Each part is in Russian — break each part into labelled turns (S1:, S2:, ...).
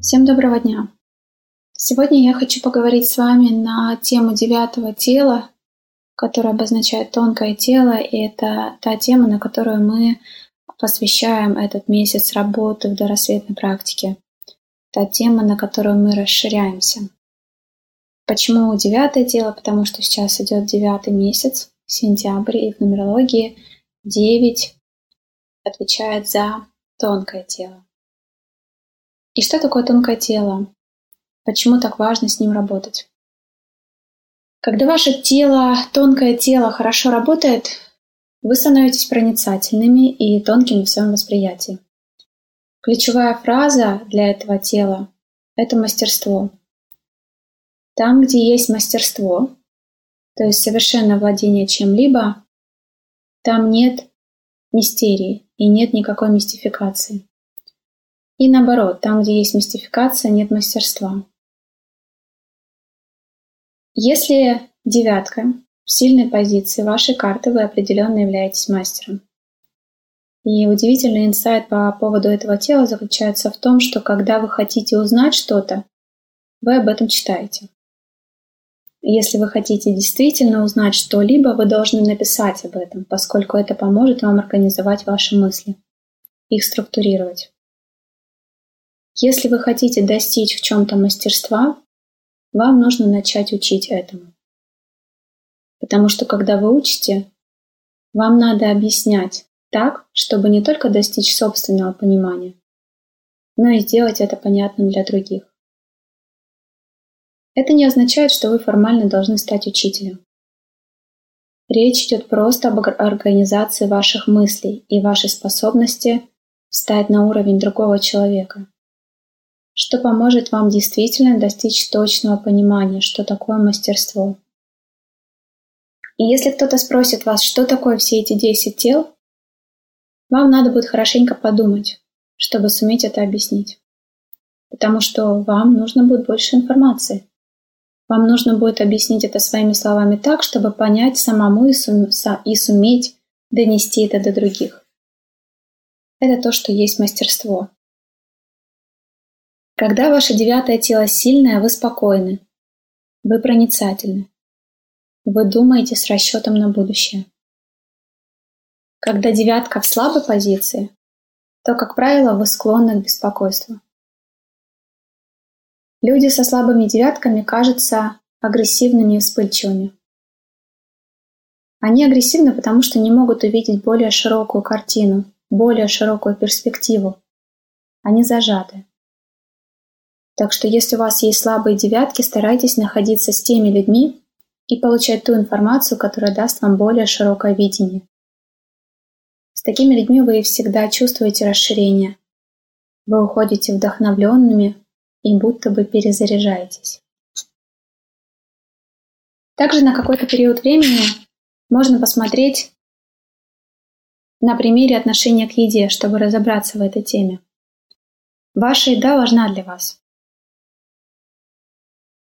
S1: Всем доброго дня! Сегодня я хочу поговорить с вами на тему девятого тела, которое обозначает тонкое тело, и это та тема, на которую мы посвящаем этот месяц работы в дорассветной практике. Та тема, на которую мы расширяемся. Почему девятое тело? Потому что сейчас идет девятый месяц, сентябрь, и в нумерологии девять отвечает за тонкое тело. И что такое тонкое тело? Почему так важно с ним работать? Когда ваше тело, тонкое тело хорошо работает, вы становитесь проницательными и тонкими в своем восприятии. Ключевая фраза для этого тела – это мастерство. Там, где есть мастерство, то есть совершенное владение чем-либо, там нет мистерии и нет никакой мистификации. И наоборот, там, где есть мистификация, нет мастерства. Если девятка в сильной позиции вашей карты, вы определенно являетесь мастером. И удивительный инсайт по поводу этого тела заключается в том, что когда вы хотите узнать что-то, вы об этом читаете. Если вы хотите действительно узнать что-либо, вы должны написать об этом, поскольку это поможет вам организовать ваши мысли, их структурировать. Если вы хотите достичь в чем-то мастерства, вам нужно начать учить этому. Потому что когда вы учите, вам надо объяснять так, чтобы не только достичь собственного понимания, но и сделать это понятным для других. Это не означает, что вы формально должны стать учителем. Речь идет просто об организации ваших мыслей и вашей способности встать на уровень другого человека, что поможет вам действительно достичь точного понимания, что такое мастерство. И если кто-то спросит вас, что такое все эти 10 тел, вам надо будет хорошенько подумать, чтобы суметь это объяснить. Потому что вам нужно будет больше информации. Вам нужно будет объяснить это своими словами так, чтобы понять самому и, сум- и суметь донести это до других. Это то, что есть мастерство. Когда ваше девятое тело сильное, вы спокойны. Вы проницательны. Вы думаете с расчетом на будущее. Когда девятка в слабой позиции, то, как правило, вы склонны к беспокойству. Люди со слабыми девятками кажутся агрессивными и вспыльчивыми. Они агрессивны, потому что не могут увидеть более широкую картину, более широкую перспективу. Они зажаты. Так что если у вас есть слабые девятки, старайтесь находиться с теми людьми и получать ту информацию, которая даст вам более широкое видение. С такими людьми вы всегда чувствуете расширение. Вы уходите вдохновленными и будто бы перезаряжаетесь. Также на какой-то период времени можно посмотреть на примере отношения к еде, чтобы разобраться в этой теме. Ваша еда важна для вас.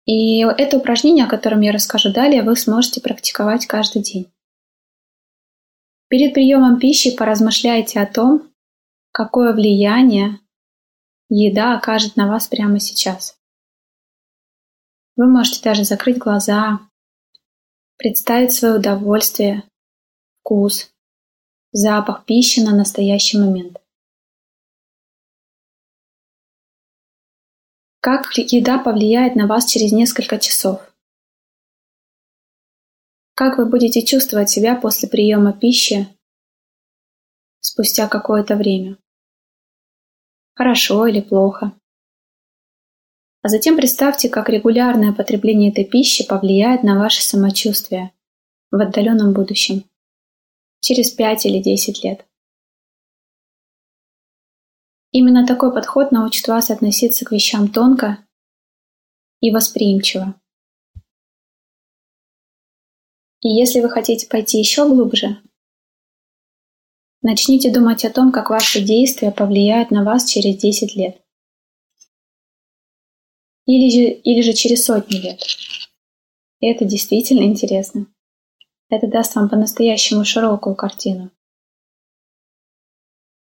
S1: И это упражнение, о котором я расскажу далее, вы сможете практиковать каждый день. Перед приемом пищи поразмышляйте о том, какое влияние еда окажет на вас прямо сейчас. Вы можете даже закрыть глаза, представить свое удовольствие, вкус, запах пищи на настоящий момент. Как еда повлияет на вас через несколько часов? Как вы будете чувствовать себя после приема пищи спустя какое-то время? Хорошо или плохо? А затем представьте, как регулярное потребление этой пищи повлияет на ваше самочувствие в отдаленном будущем, через 5 или 10 лет. Именно такой подход научит вас относиться к вещам тонко и восприимчиво. И если вы хотите пойти еще глубже, Начните думать о том, как ваши действия повлияют на вас через 10 лет. Или же, или же через сотни лет. И это действительно интересно. Это даст вам по-настоящему широкую картину.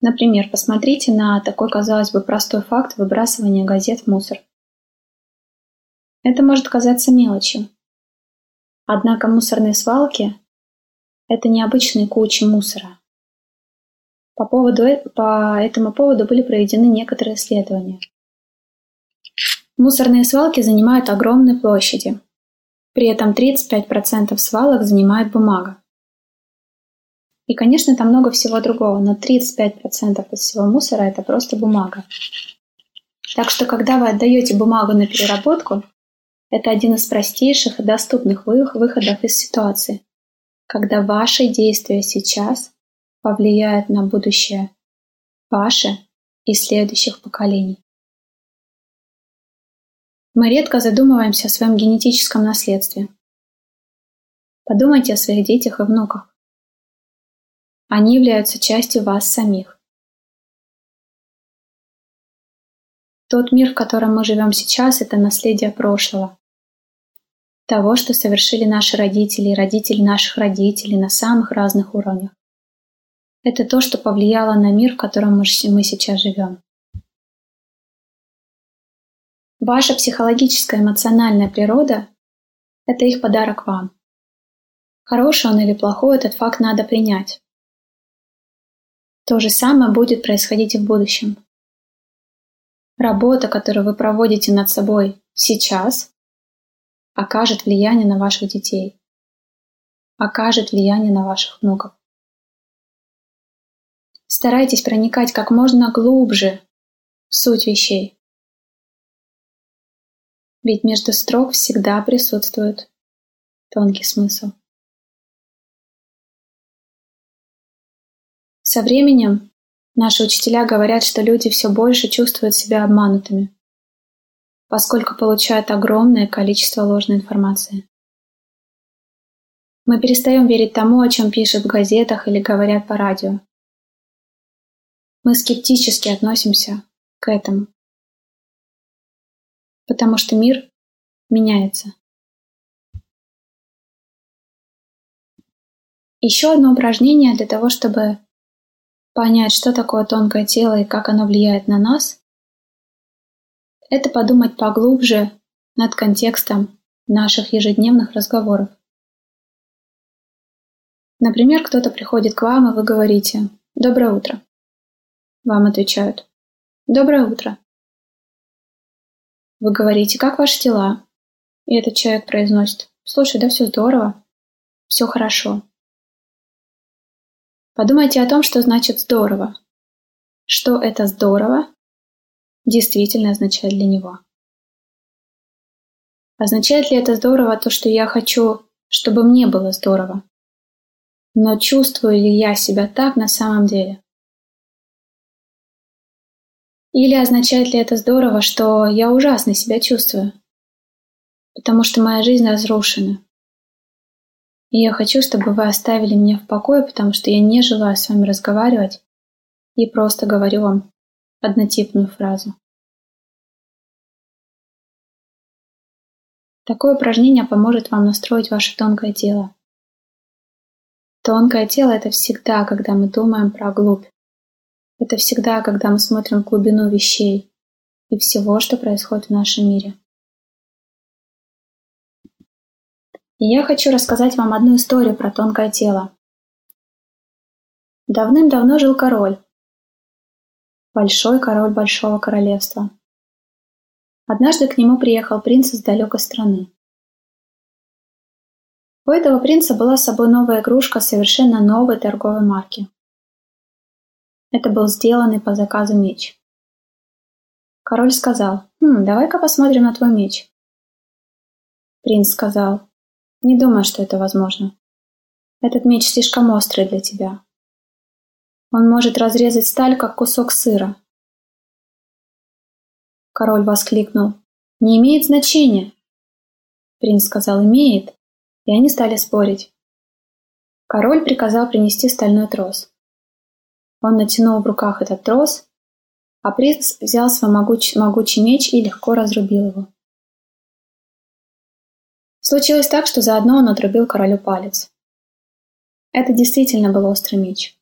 S1: Например, посмотрите на такой, казалось бы, простой факт выбрасывания газет в мусор. Это может казаться мелочью. Однако мусорные свалки – это необычные кучи мусора. По, поводу, э, по этому поводу были проведены некоторые исследования. Мусорные свалки занимают огромные площади. При этом 35% свалок занимает бумага. И, конечно, там много всего другого, но 35% из всего мусора – это просто бумага. Так что, когда вы отдаете бумагу на переработку, это один из простейших и доступных выходов из ситуации, когда ваши действия сейчас повлияют на будущее ваше и следующих поколений. Мы редко задумываемся о своем генетическом наследстве. Подумайте о своих детях и внуках. Они являются частью вас самих. Тот мир, в котором мы живем сейчас, это наследие прошлого. Того, что совершили наши родители и родители наших родителей на самых разных уровнях. Это то, что повлияло на мир, в котором мы сейчас живем. Ваша психологическая эмоциональная природа – это их подарок вам. Хороший он или плохой, этот факт надо принять. То же самое будет происходить и в будущем. Работа, которую вы проводите над собой сейчас, окажет влияние на ваших детей, окажет влияние на ваших внуков. Старайтесь проникать как можно глубже в суть вещей. Ведь между строк всегда присутствует тонкий смысл. Со временем наши учителя говорят, что люди все больше чувствуют себя обманутыми, поскольку получают огромное количество ложной информации. Мы перестаем верить тому, о чем пишут в газетах или говорят по радио. Мы скептически относимся к этому, потому что мир меняется. Еще одно упражнение для того, чтобы понять, что такое тонкое тело и как оно влияет на нас, это подумать поглубже над контекстом наших ежедневных разговоров. Например, кто-то приходит к вам, и вы говорите «Доброе утро». Вам отвечают «Доброе утро». Вы говорите «Как ваши дела?» И этот человек произносит «Слушай, да все здорово, все хорошо». Подумайте о том, что значит «здорово». Что это «здорово» действительно означает для него. Означает ли это здорово то, что я хочу, чтобы мне было здорово? Но чувствую ли я себя так на самом деле? Или означает ли это здорово, что я ужасно себя чувствую? Потому что моя жизнь разрушена, и я хочу, чтобы вы оставили меня в покое, потому что я не желаю с вами разговаривать и просто говорю вам однотипную фразу. Такое упражнение поможет вам настроить ваше тонкое тело. Тонкое тело – это всегда, когда мы думаем про глубь. Это всегда, когда мы смотрим глубину вещей и всего, что происходит в нашем мире. И я хочу рассказать вам одну историю про тонкое тело. Давным-давно жил король. Большой король большого королевства. Однажды к нему приехал принц из далекой страны. У этого принца была с собой новая игрушка совершенно новой торговой марки. Это был сделанный по заказу меч. Король сказал, «Хм, давай-ка посмотрим на твой меч». Принц сказал, не думаю, что это возможно. Этот меч слишком острый для тебя. Он может разрезать сталь, как кусок сыра. Король воскликнул. Не имеет значения. Принц сказал, имеет. И они стали спорить. Король приказал принести стальной трос. Он натянул в руках этот трос, а принц взял свой могуч, могучий меч и легко разрубил его. Случилось так, что заодно он отрубил королю палец. Это действительно был острый меч.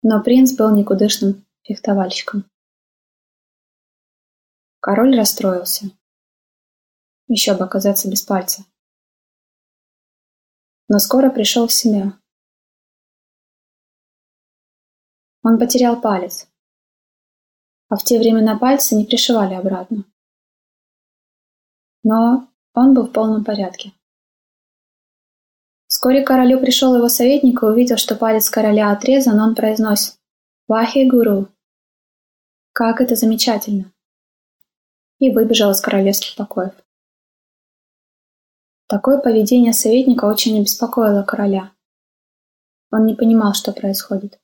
S1: Но принц был никудышным фехтовальщиком. Король расстроился. Еще бы оказаться без пальца. Но скоро пришел в себя. Он потерял палец. А в те времена пальцы не пришивали обратно. Но он был в полном порядке. Вскоре к королю пришел его советник и увидел, что палец короля отрезан, он произносит «Вахи гуру». Как это замечательно! И выбежал из королевских покоев. Такое поведение советника очень обеспокоило короля. Он не понимал, что происходит.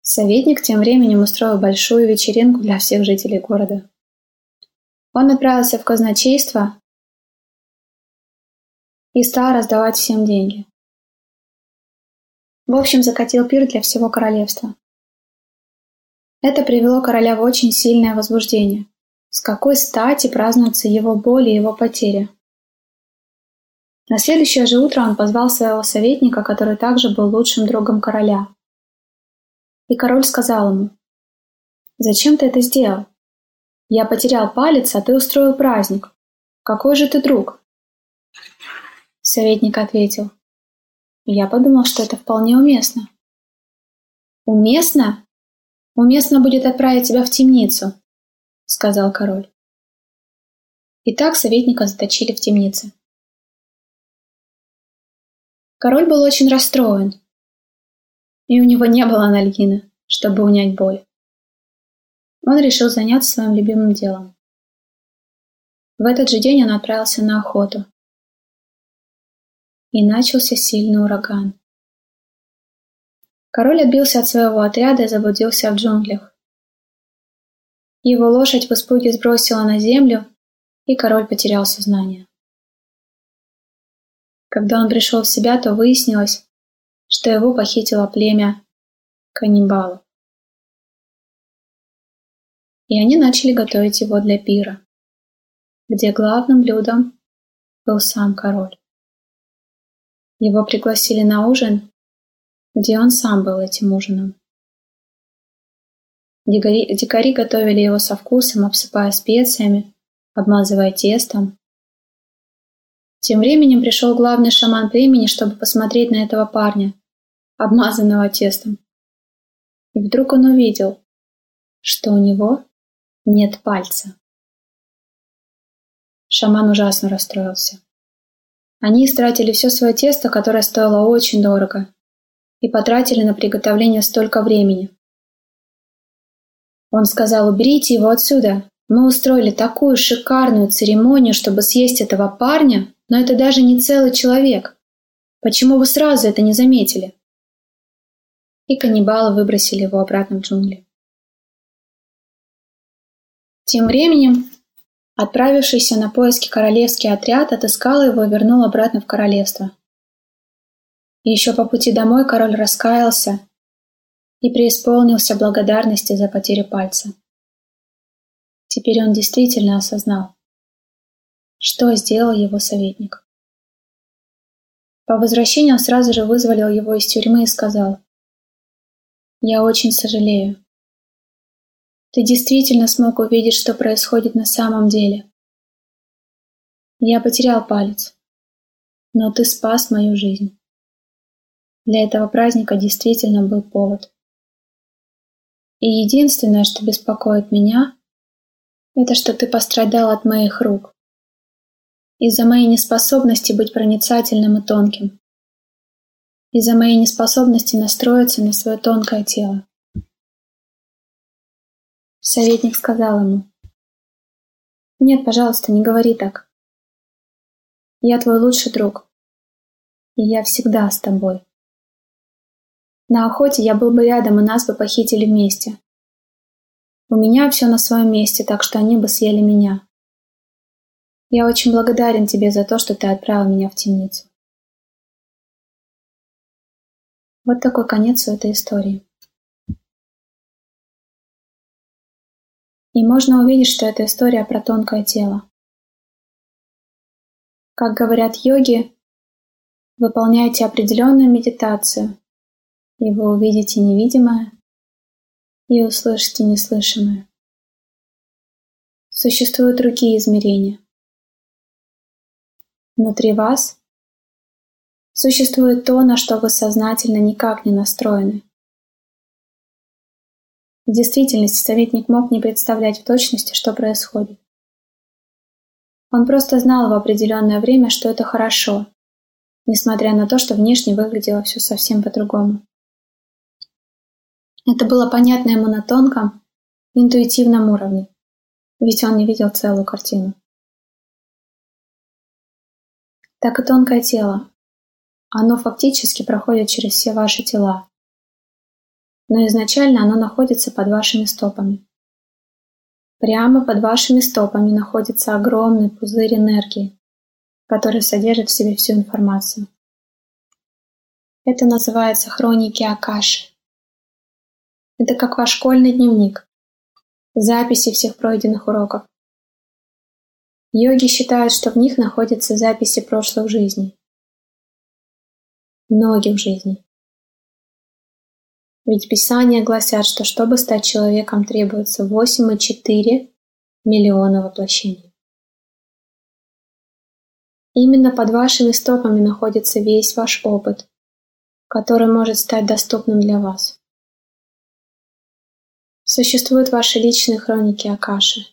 S1: Советник тем временем устроил большую вечеринку для всех жителей города. Он отправился в казначейство и стал раздавать всем деньги. В общем, закатил пир для всего королевства. Это привело короля в очень сильное возбуждение. С какой стати празднуются его боли и его потери? На следующее же утро он позвал своего советника, который также был лучшим другом короля. И король сказал ему, «Зачем ты это сделал? Я потерял палец, а ты устроил праздник. Какой же ты друг?» Советник ответил. Я подумал, что это вполне уместно. «Уместно? Уместно будет отправить тебя в темницу», — сказал король. Итак, советника заточили в темнице. Король был очень расстроен, и у него не было анальгины, чтобы унять боль. Он решил заняться своим любимым делом. В этот же день он отправился на охоту, и начался сильный ураган. Король отбился от своего отряда и заблудился в джунглях. Его лошадь в испуге сбросила на землю, и король потерял сознание. Когда он пришел в себя, то выяснилось, что его похитило племя каннибалов. И они начали готовить его для пира, где главным блюдом был сам король. Его пригласили на ужин, где он сам был этим ужином. Дикари, дикари готовили его со вкусом, обсыпая специями, обмазывая тестом. Тем временем пришел главный шаман племени, чтобы посмотреть на этого парня, обмазанного тестом. И вдруг он увидел, что у него нет пальца. Шаман ужасно расстроился. Они истратили все свое тесто, которое стоило очень дорого, и потратили на приготовление столько времени. Он сказал, уберите его отсюда. Мы устроили такую шикарную церемонию, чтобы съесть этого парня, но это даже не целый человек. Почему вы сразу это не заметили? И каннибалы выбросили его обратно в джунгли. Тем временем Отправившийся на поиски королевский отряд отыскал его и вернул обратно в королевство. И еще по пути домой король раскаялся и преисполнился благодарности за потерю пальца. Теперь он действительно осознал, что сделал его советник. По возвращении он сразу же вызволил его из тюрьмы и сказал, «Я очень сожалею. Ты действительно смог увидеть, что происходит на самом деле. Я потерял палец, но ты спас мою жизнь. Для этого праздника действительно был повод. И единственное, что беспокоит меня, это что ты пострадал от моих рук. Из-за моей неспособности быть проницательным и тонким. Из-за моей неспособности настроиться на свое тонкое тело. Советник сказал ему. «Нет, пожалуйста, не говори так. Я твой лучший друг, и я всегда с тобой. На охоте я был бы рядом, и нас бы похитили вместе. У меня все на своем месте, так что они бы съели меня. Я очень благодарен тебе за то, что ты отправил меня в темницу. Вот такой конец у этой истории. И можно увидеть, что это история про тонкое тело. Как говорят йоги, выполняйте определенную медитацию, и вы увидите невидимое и услышите неслышимое. Существуют другие измерения. Внутри вас существует то, на что вы сознательно никак не настроены. В действительности советник мог не представлять в точности, что происходит. Он просто знал в определенное время, что это хорошо, несмотря на то, что внешне выглядело все совсем по-другому. Это было понятно ему на тонком, интуитивном уровне, ведь он не видел целую картину. Так и тонкое тело. Оно фактически проходит через все ваши тела, но изначально оно находится под вашими стопами. Прямо под вашими стопами находится огромный пузырь энергии, который содержит в себе всю информацию. Это называется хроники Акаши. Это как ваш школьный дневник, записи всех пройденных уроков. Йоги считают, что в них находятся записи прошлых жизней. Многих жизней. Ведь Писания гласят, что чтобы стать человеком требуется 8,4 миллиона воплощений. Именно под вашими стопами находится весь ваш опыт, который может стать доступным для вас. Существуют ваши личные хроники Акаши,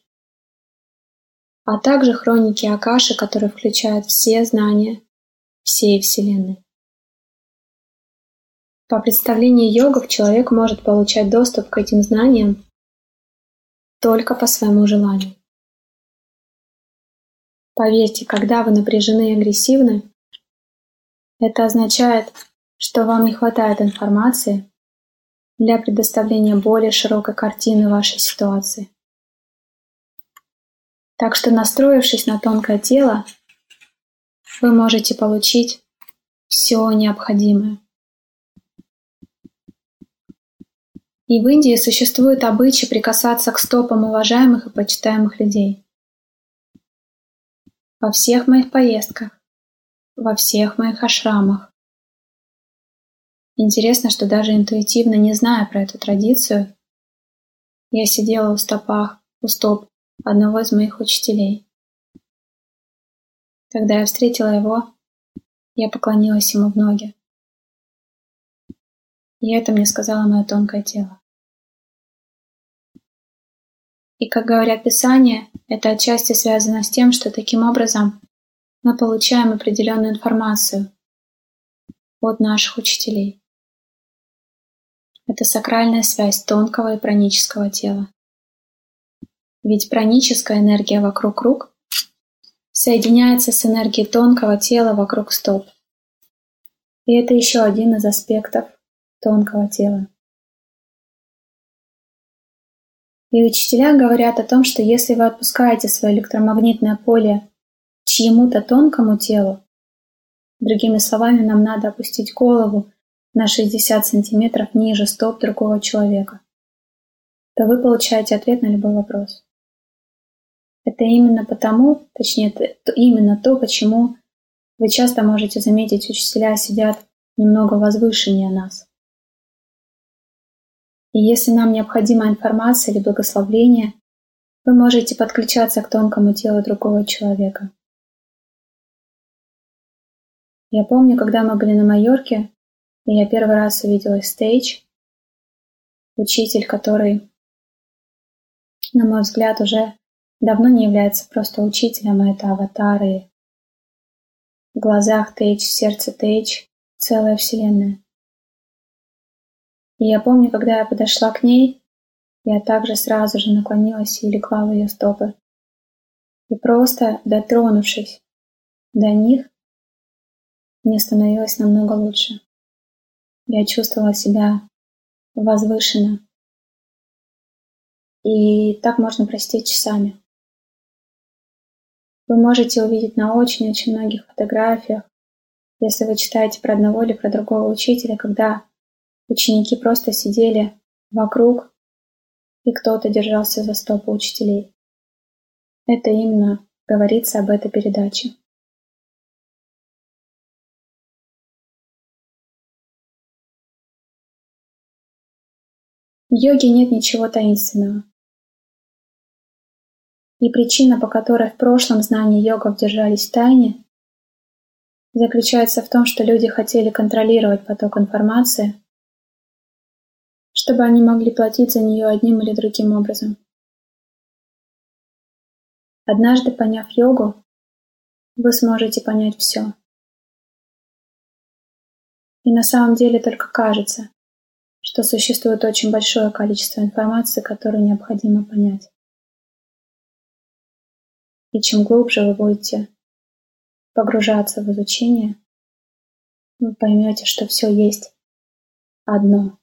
S1: а также хроники Акаши, которые включают все знания всей Вселенной. По представлению йогов человек может получать доступ к этим знаниям только по своему желанию. Поверьте, когда вы напряжены и агрессивны, это означает, что вам не хватает информации для предоставления более широкой картины вашей ситуации. Так что настроившись на тонкое тело, вы можете получить все необходимое. И в Индии существует обычай прикасаться к стопам уважаемых и почитаемых людей. Во всех моих поездках, во всех моих ашрамах. Интересно, что даже интуитивно не зная про эту традицию, я сидела у стопах, у стоп одного из моих учителей. Когда я встретила его, я поклонилась ему в ноги. И это мне сказала мое тонкое тело. И, как говорят Писания, это отчасти связано с тем, что таким образом мы получаем определенную информацию от наших учителей. Это сакральная связь тонкого и пранического тела. Ведь праническая энергия вокруг рук соединяется с энергией тонкого тела вокруг стоп. И это еще один из аспектов тонкого тела. И учителя говорят о том, что если вы отпускаете свое электромагнитное поле чьему-то тонкому телу, другими словами, нам надо опустить голову на 60 сантиметров ниже стоп другого человека, то вы получаете ответ на любой вопрос. Это именно потому, точнее, это именно то, почему вы часто можете заметить, учителя сидят немного возвышеннее нас. И если нам необходима информация или благословление, вы можете подключаться к тонкому телу другого человека. Я помню, когда мы были на Майорке, и я первый раз увидела стейдж, учитель, который, на мой взгляд, уже давно не является просто учителем, а это аватары. В глазах Тейдж, в сердце Тейдж целая вселенная. И я помню, когда я подошла к ней, я также сразу же наклонилась и легла в ее стопы. И просто дотронувшись до них, мне становилось намного лучше. Я чувствовала себя возвышенно. И так можно простить часами. Вы можете увидеть на очень-очень многих фотографиях, если вы читаете про одного или про другого учителя, когда Ученики просто сидели вокруг, и кто-то держался за стопу учителей. Это именно говорится об этой передаче. В йоге нет ничего таинственного. И причина, по которой в прошлом знания йогов держались в тайне, заключается в том, что люди хотели контролировать поток информации, чтобы они могли платить за нее одним или другим образом. Однажды поняв йогу, вы сможете понять все. И на самом деле только кажется, что существует очень большое количество информации, которую необходимо понять. И чем глубже вы будете погружаться в изучение, вы поймете, что все есть одно.